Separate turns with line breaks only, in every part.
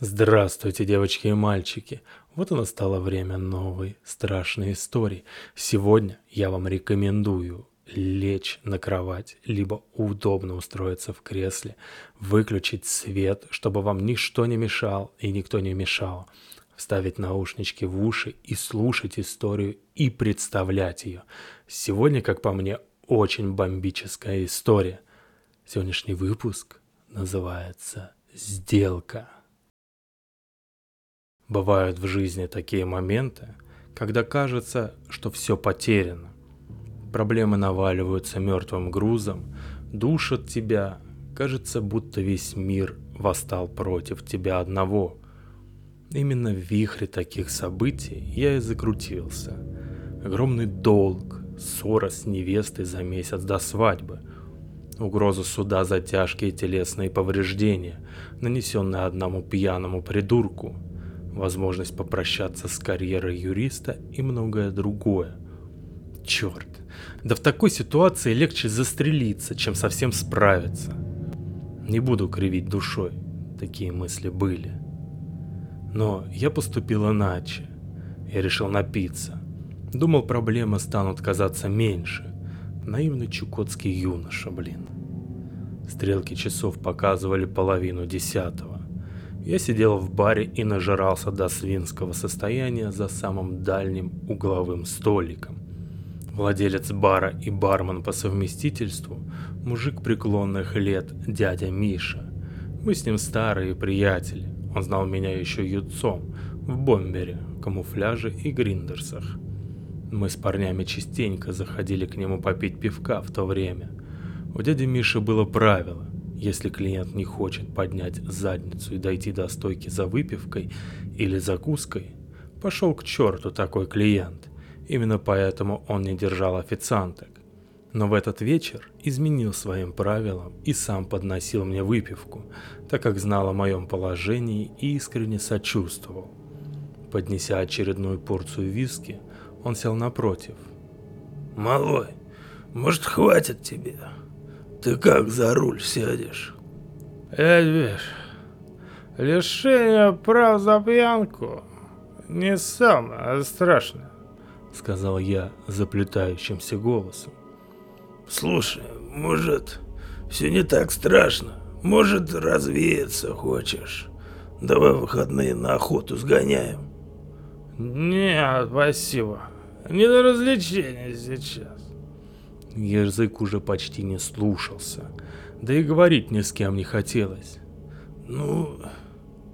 Здравствуйте, девочки и мальчики! Вот и настало время новой страшной истории. Сегодня я вам рекомендую лечь на кровать, либо удобно устроиться в кресле, выключить свет, чтобы вам ничто не мешал и никто не мешал, вставить наушнички в уши и слушать историю и представлять ее. Сегодня, как по мне, очень бомбическая история. Сегодняшний выпуск называется «Сделка». Бывают в жизни такие моменты, когда кажется, что все потеряно. Проблемы наваливаются мертвым грузом, душат тебя, кажется, будто весь мир восстал против тебя одного. Именно в вихре таких событий я и закрутился. Огромный долг, ссора с невестой за месяц до свадьбы, угроза суда за тяжкие телесные повреждения, нанесенные одному пьяному придурку – возможность попрощаться с карьерой юриста и многое другое. Черт, да в такой ситуации легче застрелиться, чем совсем справиться. Не буду кривить душой, такие мысли были. Но я поступил иначе. Я решил напиться. Думал, проблемы станут казаться меньше. Наивный чукотский юноша, блин. Стрелки часов показывали половину десятого. Я сидел в баре и нажирался до свинского состояния за самым дальним угловым столиком. Владелец бара и бармен по совместительству, мужик преклонных лет, дядя Миша. Мы с ним старые приятели. Он знал меня еще юцом, в бомбере, камуфляже и гриндерсах. Мы с парнями частенько заходили к нему попить пивка в то время. У дяди Миши было правило – если клиент не хочет поднять задницу и дойти до стойки за выпивкой или закуской, пошел к черту такой клиент. Именно поэтому он не держал официанток. Но в этот вечер изменил своим правилам и сам подносил мне выпивку, так как знал о моем положении и искренне сочувствовал. Поднеся очередную порцию виски, он сел напротив.
«Малой, может, хватит тебе?» Ты как за руль сядешь?
Эдвиш, лишение прав за пьянку не самое страшное, сказал я заплетающимся голосом.
Слушай, может, все не так страшно. Может, развеяться хочешь. Давай выходные на охоту сгоняем.
Нет, спасибо. Не до развлечения сейчас.
Язык уже почти не слушался, да и говорить ни с кем не хотелось.
«Ну,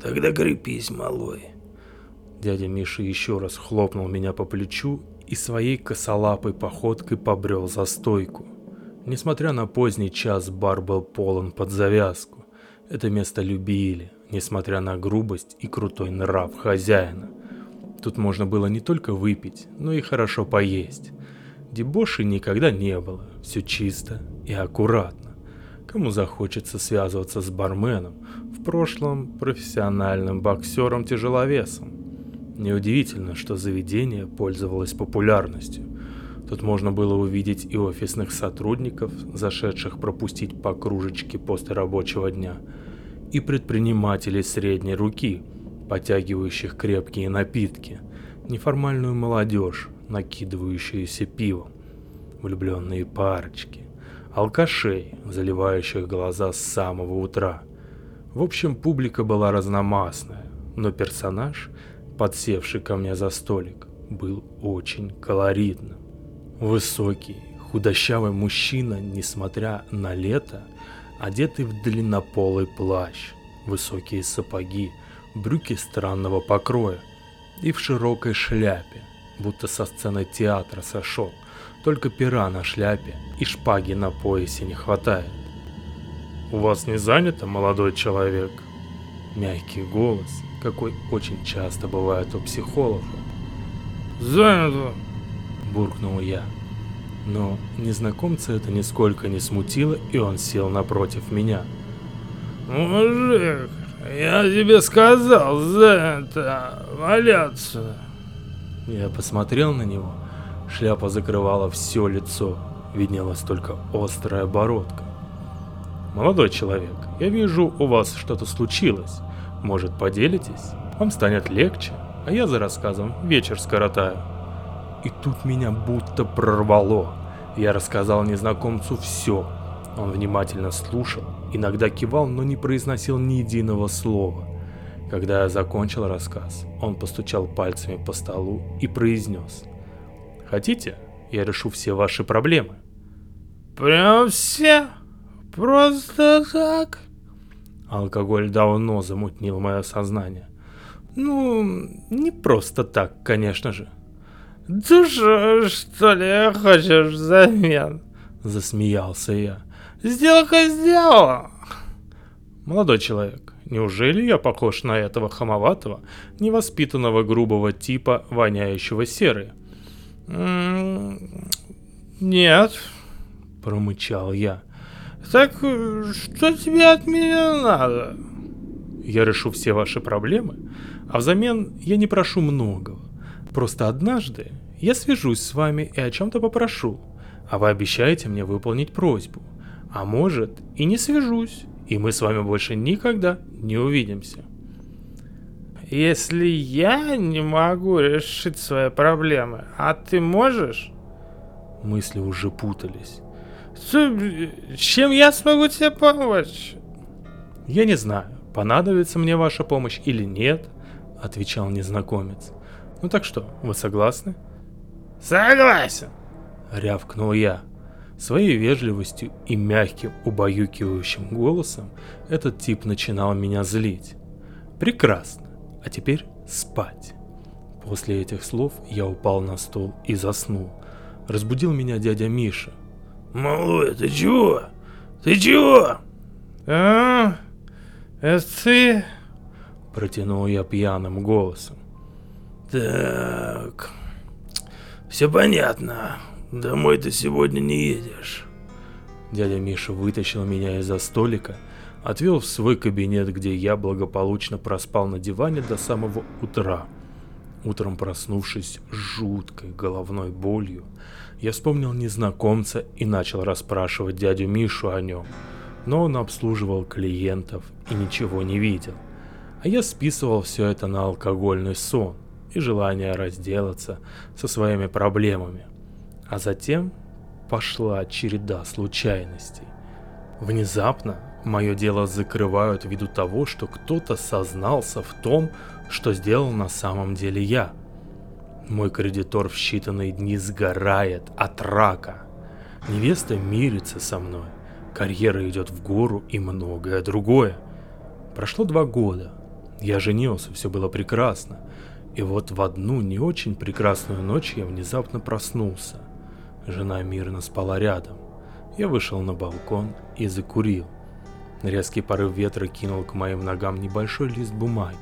тогда крепись, малой».
Дядя Миша еще раз хлопнул меня по плечу и своей косолапой походкой побрел за стойку. Несмотря на поздний час, бар был полон под завязку. Это место любили, несмотря на грубость и крутой нрав хозяина. Тут можно было не только выпить, но и хорошо поесть. Дебоши никогда не было, все чисто и аккуратно. Кому захочется связываться с барменом, в прошлом профессиональным боксером-тяжеловесом. Неудивительно, что заведение пользовалось популярностью. Тут можно было увидеть и офисных сотрудников, зашедших пропустить по кружечке после рабочего дня, и предпринимателей средней руки, потягивающих крепкие напитки, неформальную молодежь, накидывающиеся пивом, влюбленные парочки, алкашей, заливающих глаза с самого утра. В общем, публика была разномастная, но персонаж, подсевший ко мне за столик, был очень колоритным. Высокий, худощавый мужчина, несмотря на лето, одетый в длиннополый плащ, высокие сапоги, брюки странного покроя и в широкой шляпе, будто со сцены театра сошел. Только пера на шляпе и шпаги на поясе не хватает. «У вас не занято, молодой человек?» Мягкий голос, какой очень часто бывает у психологов.
«Занято!»
– буркнул я. Но незнакомца это нисколько не смутило, и он сел напротив меня.
«Мужик, я тебе сказал, занято, валяться!»
Я посмотрел на него. Шляпа закрывала все лицо. Виднелась только острая бородка. «Молодой человек, я вижу, у вас что-то случилось. Может, поделитесь? Вам станет легче, а я за рассказом вечер скоротаю. И тут меня будто прорвало. Я рассказал незнакомцу все. Он внимательно слушал, иногда кивал, но не произносил ни единого слова. Когда я закончил рассказ, он постучал пальцами по столу и произнес. «Хотите, я решу все ваши проблемы?»
«Прям все? Просто так?»
Алкоголь давно замутнил мое сознание. Ну, не просто так, конечно же.
«Душу, что ли, хочешь взамен?»
Засмеялся я.
«Сделка сделала!»
Молодой человек, неужели я похож на этого хамоватого, невоспитанного грубого типа, воняющего серой?
«Нет», —
промычал я.
«Так что тебе от меня надо?»
«Я решу все ваши проблемы, а взамен я не прошу многого. Просто однажды я свяжусь с вами и о чем-то попрошу, а вы обещаете мне выполнить просьбу. А может, и не свяжусь, и мы с вами больше никогда не увидимся.
Если я не могу решить свои проблемы, а ты можешь?
Мысли уже путались.
Чем я смогу тебе помочь?
Я не знаю, понадобится мне ваша помощь или нет, отвечал незнакомец. Ну так что, вы согласны?
Согласен,
рявкнул я. Своей вежливостью и мягким, убаюкивающим голосом этот тип начинал меня злить. Прекрасно. А теперь спать. После этих слов я упал на стол и заснул. Разбудил меня дядя Миша.
«Малой, ты чего? Ты чего?»
«А, это ты?»
Протянул я пьяным голосом.
Так, все понятно. Домой ты сегодня не едешь.
Дядя Миша вытащил меня из-за столика, отвел в свой кабинет, где я благополучно проспал на диване до самого утра. Утром проснувшись жуткой головной болью, я вспомнил незнакомца и начал расспрашивать дядю Мишу о нем, но он обслуживал клиентов и ничего не видел. А я списывал все это на алкогольный сон и желание разделаться со своими проблемами. А затем пошла череда случайностей. Внезапно мое дело закрывают ввиду того, что кто-то сознался в том, что сделал на самом деле я. Мой кредитор в считанные дни сгорает от рака. Невеста мирится со мной. Карьера идет в гору и многое другое. Прошло два года. Я женился, все было прекрасно. И вот в одну не очень прекрасную ночь я внезапно проснулся. Жена мирно спала рядом. Я вышел на балкон и закурил. Резкий порыв ветра кинул к моим ногам небольшой лист бумаги.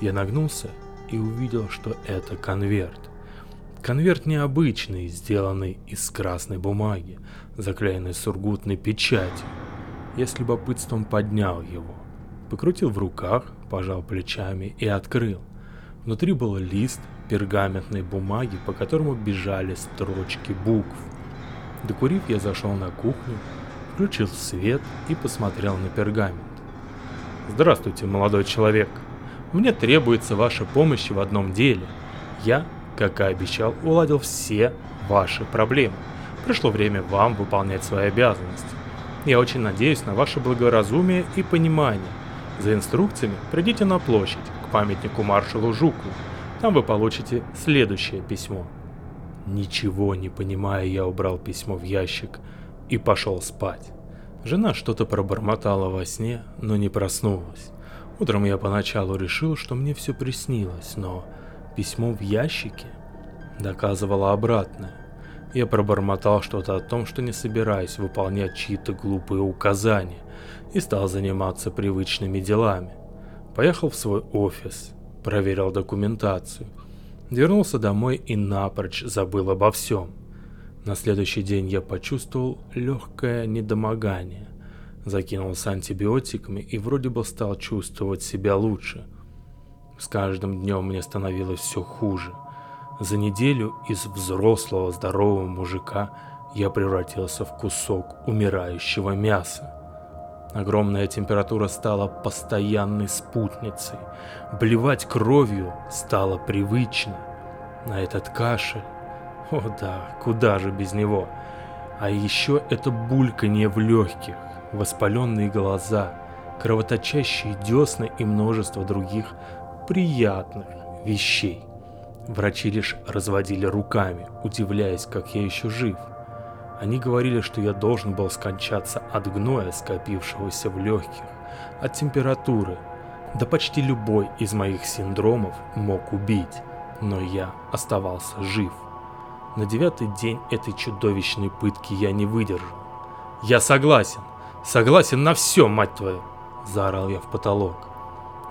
Я нагнулся и увидел, что это конверт. Конверт необычный, сделанный из красной бумаги, заклеенный сургутной печатью. Я с любопытством поднял его, покрутил в руках, пожал плечами и открыл. Внутри был лист пергаментной бумаги, по которому бежали строчки букв. Докурив, я зашел на кухню, включил свет и посмотрел на пергамент. Здравствуйте, молодой человек. Мне требуется ваша помощь в одном деле. Я, как и обещал, уладил все ваши проблемы. Пришло время вам выполнять свои обязанности. Я очень надеюсь на ваше благоразумие и понимание. За инструкциями придите на площадь, памятнику маршалу Жуку. Там вы получите следующее письмо. Ничего не понимая, я убрал письмо в ящик и пошел спать. Жена что-то пробормотала во сне, но не проснулась. Утром я поначалу решил, что мне все приснилось, но письмо в ящике доказывало обратное. Я пробормотал что-то о том, что не собираюсь выполнять чьи-то глупые указания, и стал заниматься привычными делами. Поехал в свой офис, проверил документацию, вернулся домой и напрочь забыл обо всем. На следующий день я почувствовал легкое недомогание. Закинулся антибиотиками и вроде бы стал чувствовать себя лучше. С каждым днем мне становилось все хуже. За неделю из взрослого здорового мужика я превратился в кусок умирающего мяса. Огромная температура стала постоянной спутницей. Блевать кровью стало привычно. На этот кашель... О да, куда же без него? А еще это бульканье в легких, воспаленные глаза, кровоточащие десны и множество других приятных вещей. Врачи лишь разводили руками, удивляясь, как я еще жив. Они говорили, что я должен был скончаться от гноя, скопившегося в легких, от температуры. Да почти любой из моих синдромов мог убить, но я оставался жив. На девятый день этой чудовищной пытки я не выдержал. «Я согласен! Согласен на все, мать твою!» – заорал я в потолок.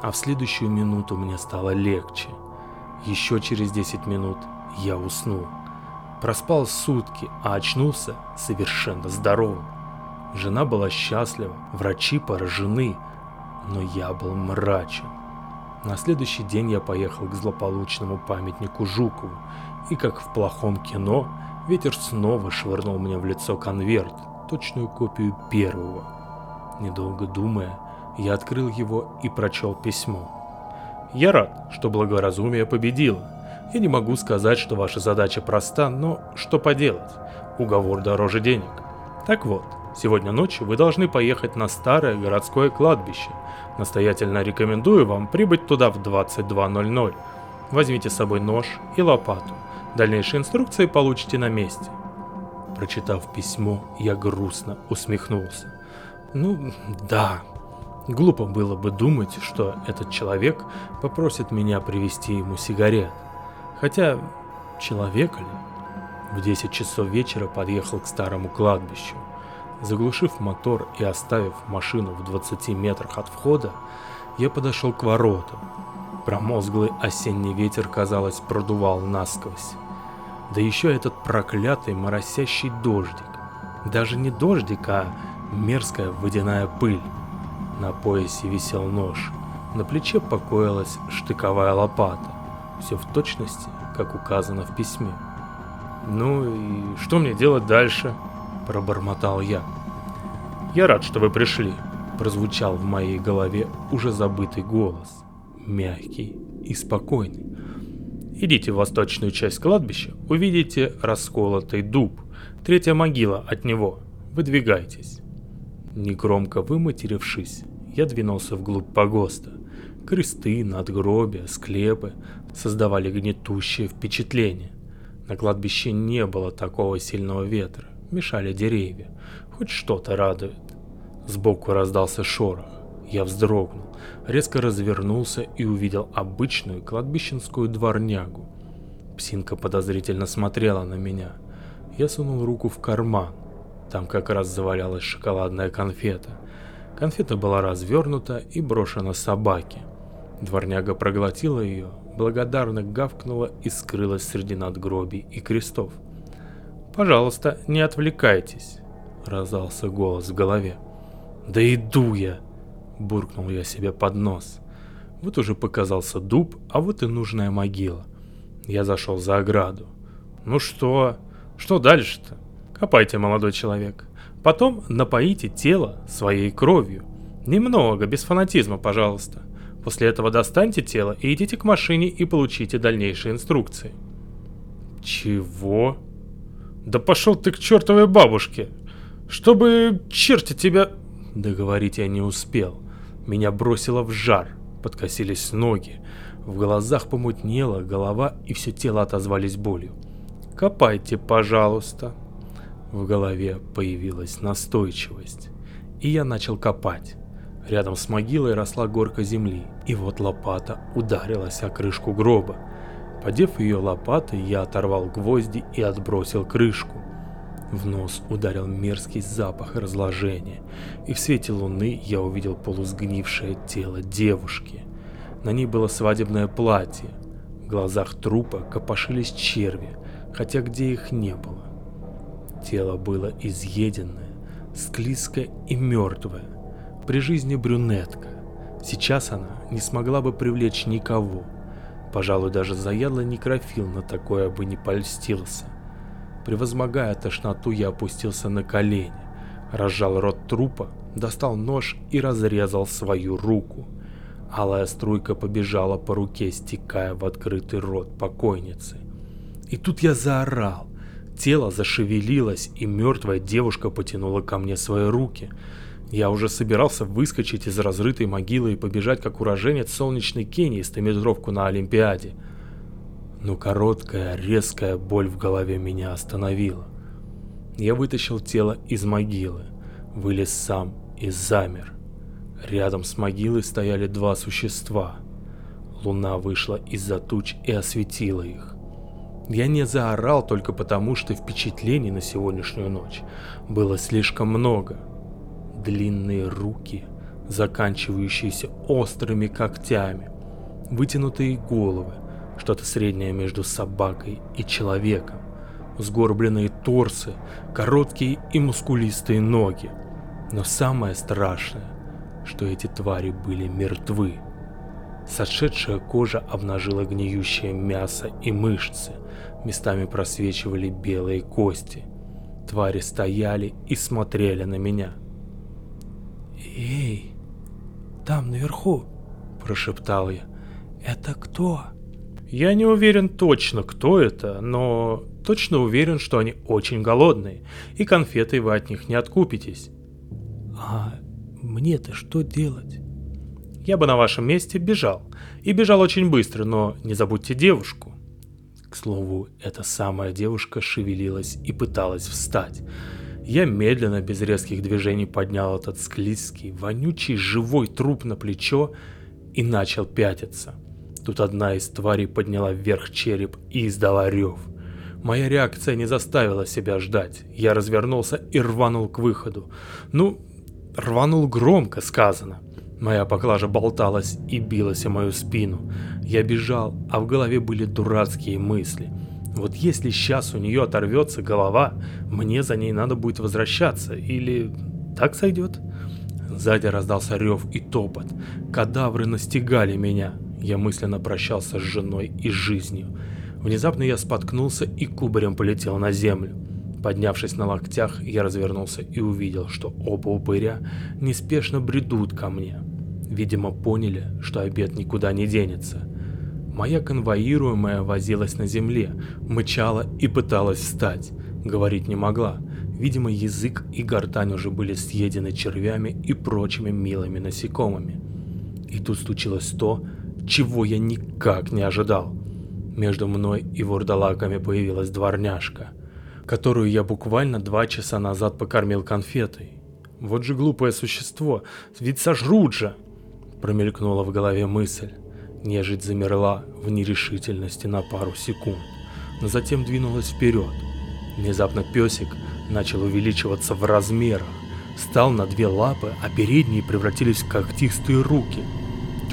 А в следующую минуту мне стало легче. Еще через 10 минут я уснул. Проспал сутки, а очнулся совершенно здоровым. Жена была счастлива, врачи поражены, но я был мрачен. На следующий день я поехал к злополучному памятнику Жукову, и как в плохом кино, ветер снова швырнул мне в лицо конверт, точную копию первого. Недолго думая, я открыл его и прочел письмо. «Я рад, что благоразумие победило. Я не могу сказать, что ваша задача проста, но что поделать? Уговор дороже денег. Так вот, сегодня ночью вы должны поехать на старое городское кладбище. Настоятельно рекомендую вам прибыть туда в 22.00. Возьмите с собой нож и лопату. Дальнейшие инструкции получите на месте. Прочитав письмо, я грустно усмехнулся. Ну, да. Глупо было бы думать, что этот человек попросит меня привезти ему сигарет. Хотя, человека ли? В 10 часов вечера подъехал к старому кладбищу. Заглушив мотор и оставив машину в 20 метрах от входа, я подошел к воротам. Промозглый осенний ветер, казалось, продувал насквозь. Да еще этот проклятый моросящий дождик. Даже не дождик, а мерзкая водяная пыль. На поясе висел нож. На плече покоилась штыковая лопата все в точности, как указано в письме. «Ну и что мне делать дальше?» – пробормотал я. «Я рад, что вы пришли», – прозвучал в моей голове уже забытый голос, мягкий и спокойный. «Идите в восточную часть кладбища, увидите расколотый дуб, третья могила от него. Выдвигайтесь». Негромко выматерившись, я двинулся вглубь погоста. Кресты, надгробия, склепы, создавали гнетущее впечатление. На кладбище не было такого сильного ветра, мешали деревья, хоть что-то радует. Сбоку раздался шорох. Я вздрогнул, резко развернулся и увидел обычную кладбищенскую дворнягу. Псинка подозрительно смотрела на меня. Я сунул руку в карман. Там как раз завалялась шоколадная конфета. Конфета была развернута и брошена собаке. Дворняга проглотила ее, благодарно гавкнула и скрылась среди надгробий и крестов. «Пожалуйста, не отвлекайтесь», — раздался голос в голове. «Да иду я!» — буркнул я себе под нос. Вот уже показался дуб, а вот и нужная могила. Я зашел за ограду. «Ну что? Что дальше-то? Копайте, молодой человек. Потом напоите тело своей кровью. Немного, без фанатизма, пожалуйста. После этого достаньте тело и идите к машине и получите дальнейшие инструкции. Чего? Да пошел ты к чертовой бабушке! Чтобы черти тебя... Договорить я не успел. Меня бросило в жар, подкосились ноги. В глазах помутнело, голова и все тело отозвались болью. «Копайте, пожалуйста». В голове появилась настойчивость. И я начал копать. Рядом с могилой росла горка земли, и вот лопата ударилась о крышку гроба. Подев ее лопатой, я оторвал гвозди и отбросил крышку. В нос ударил мерзкий запах разложения, и в свете луны я увидел полусгнившее тело девушки. На ней было свадебное платье. В глазах трупа копошились черви, хотя где их не было. Тело было изъеденное, склизкое и мертвое. При жизни брюнетка. Сейчас она не смогла бы привлечь никого. Пожалуй, даже заядлый некрофил на такое бы не польстился. Превозмогая тошноту, я опустился на колени, разжал рот трупа, достал нож и разрезал свою руку. Алая струйка побежала по руке, стекая в открытый рот покойницы. И тут я заорал. Тело зашевелилось, и мертвая девушка потянула ко мне свои руки. Я уже собирался выскочить из разрытой могилы и побежать как уроженец солнечной Кении стометровку на Олимпиаде. Но короткая, резкая боль в голове меня остановила. Я вытащил тело из могилы, вылез сам и замер. Рядом с могилой стояли два существа. Луна вышла из-за туч и осветила их. Я не заорал только потому, что впечатлений на сегодняшнюю ночь было слишком много. Длинные руки, заканчивающиеся острыми когтями, вытянутые головы, что-то среднее между собакой и человеком, сгорбленные торсы, короткие и мускулистые ноги. Но самое страшное, что эти твари были мертвы. Сошедшая кожа обнажила гниющее мясо и мышцы, местами просвечивали белые кости. Твари стояли и смотрели на меня.
«Эй, там наверху!» – прошептал я. «Это кто?»
Я не уверен точно, кто это, но точно уверен, что они очень голодные, и конфетой вы от них не откупитесь.
А мне-то что делать?
Я бы на вашем месте бежал. И бежал очень быстро, но не забудьте девушку. К слову, эта самая девушка шевелилась и пыталась встать. Я медленно, без резких движений поднял этот склизкий, вонючий, живой труп на плечо и начал пятиться. Тут одна из тварей подняла вверх череп и издала рев. Моя реакция не заставила себя ждать. Я развернулся и рванул к выходу. Ну, рванул громко сказано. Моя поклажа болталась и билась о мою спину. Я бежал, а в голове были дурацкие мысли. Вот если сейчас у нее оторвется голова, мне за ней надо будет возвращаться, или так сойдет? Сзади раздался рев и топот. Кадавры настигали меня. Я мысленно прощался с женой и жизнью. Внезапно я споткнулся и кубарем полетел на землю. Поднявшись на локтях, я развернулся и увидел, что оба упыря неспешно бредут ко мне. Видимо, поняли, что обед никуда не денется. Моя конвоируемая возилась на земле, мычала и пыталась встать. Говорить не могла. Видимо, язык и гортань уже были съедены червями и прочими милыми насекомыми. И тут случилось то, чего я никак не ожидал. Между мной и вурдалаками появилась дворняжка, которую я буквально два часа назад покормил конфетой. Вот же глупое существо, ведь сожрут же! Промелькнула в голове мысль. Нежить замерла в нерешительности на пару секунд, но затем двинулась вперед. Внезапно песик начал увеличиваться в размерах, стал на две лапы, а передние превратились в когтистые руки –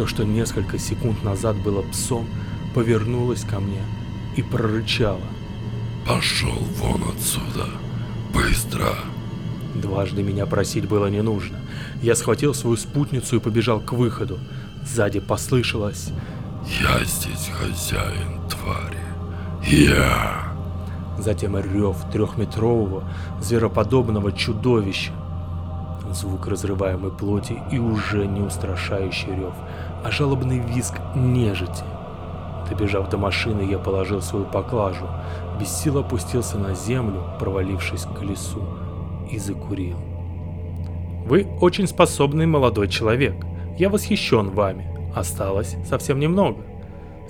то, что несколько секунд назад было псом, повернулось ко мне и прорычало.
«Пошел вон отсюда! Быстро!»
Дважды меня просить было не нужно. Я схватил свою спутницу и побежал к выходу. Сзади послышалось
«Я здесь хозяин твари! Я!»
Затем рев трехметрового, звероподобного чудовища. Звук разрываемой плоти и уже не устрашающий рев а жалобный визг нежити. Добежав до машины, я положил свою поклажу, без сил опустился на землю, провалившись к колесу, и закурил. Вы очень способный молодой человек. Я восхищен вами. Осталось совсем немного.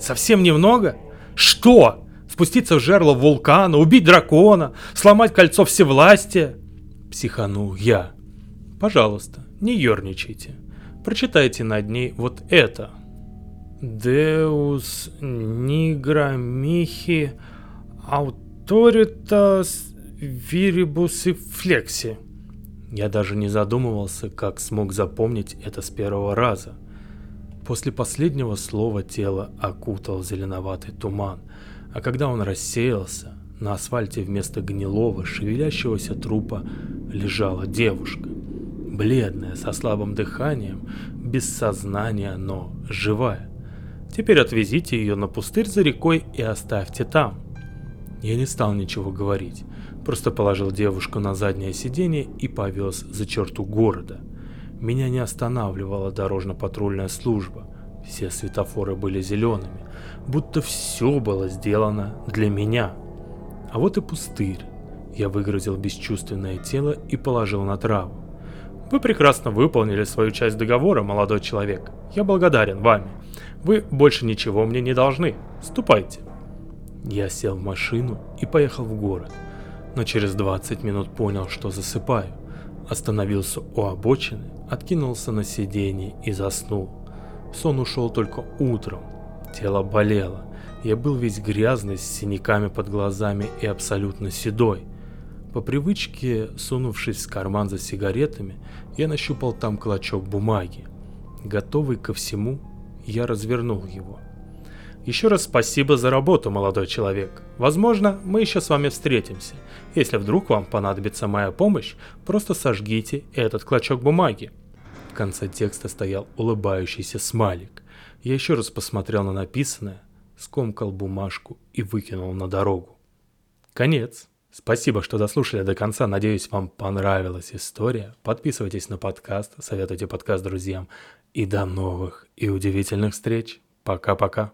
Совсем немного? Что? Спуститься в жерло вулкана, убить дракона, сломать кольцо всевластия? Психанул я. Пожалуйста, не ерничайте. Прочитайте над ней вот это. Deus nigra mihi autoritas viribus flexi. Я даже не задумывался, как смог запомнить это с первого раза. После последнего слова тело окутал зеленоватый туман, а когда он рассеялся, на асфальте вместо гнилого, шевелящегося трупа лежала девушка – бледная, со слабым дыханием, без сознания, но живая. Теперь отвезите ее на пустырь за рекой и оставьте там. Я не стал ничего говорить, просто положил девушку на заднее сиденье и повез за черту города. Меня не останавливала дорожно-патрульная служба. Все светофоры были зелеными, будто все было сделано для меня. А вот и пустырь. Я выгрузил бесчувственное тело и положил на траву. Вы прекрасно выполнили свою часть договора, молодой человек. Я благодарен вами. Вы больше ничего мне не должны. Ступайте. Я сел в машину и поехал в город, но через 20 минут понял, что засыпаю. Остановился у обочины, откинулся на сиденье и заснул. Сон ушел только утром. Тело болело. Я был весь грязный, с синяками под глазами и абсолютно седой. По привычке, сунувшись в карман за сигаретами, я нащупал там клочок бумаги. Готовый ко всему, я развернул его. Еще раз спасибо за работу, молодой человек. Возможно, мы еще с вами встретимся. Если вдруг вам понадобится моя помощь, просто сожгите этот клочок бумаги. В конце текста стоял улыбающийся смайлик. Я еще раз посмотрел на написанное, скомкал бумажку и выкинул на дорогу. Конец. Спасибо, что дослушали до конца. Надеюсь, вам понравилась история. Подписывайтесь на подкаст, советуйте подкаст друзьям. И до новых и удивительных встреч. Пока-пока.